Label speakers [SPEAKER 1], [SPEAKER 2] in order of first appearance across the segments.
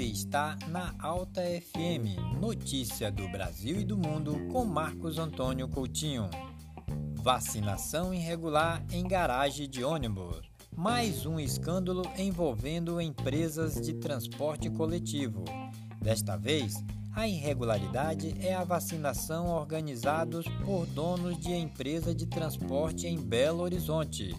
[SPEAKER 1] está na Alta FM, notícia do Brasil e do mundo com Marcos Antônio Coutinho. Vacinação irregular em garagem de ônibus. Mais um escândalo envolvendo empresas de transporte coletivo. Desta vez, a irregularidade é a vacinação organizados por donos de empresa de transporte em Belo Horizonte,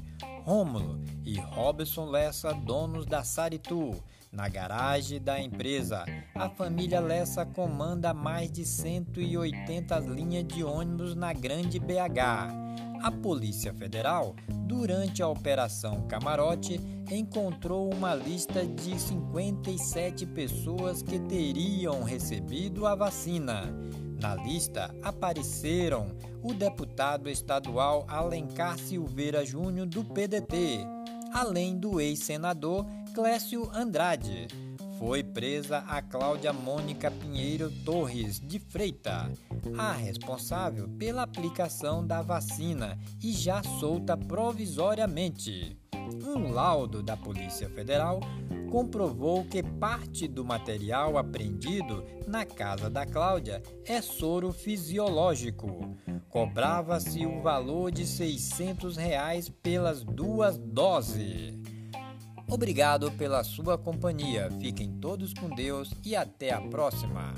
[SPEAKER 1] Rômulo e Robson Lessa, donos da Saritu, na garagem da empresa. A família Lessa comanda mais de 180 linhas de ônibus na Grande BH. A Polícia Federal, durante a Operação Camarote, encontrou uma lista de 57 pessoas que teriam recebido a vacina. Na lista apareceram o deputado estadual Alencar Silveira Júnior do PDT, além do ex-senador Clécio Andrade foi presa a Cláudia Mônica Pinheiro Torres de Freita, a responsável pela aplicação da vacina e já solta provisoriamente. Um laudo da Polícia Federal comprovou que parte do material apreendido na casa da Cláudia é soro fisiológico. Cobrava-se o valor de 600 reais pelas duas doses. Obrigado pela sua companhia. Fiquem todos com Deus e até a próxima.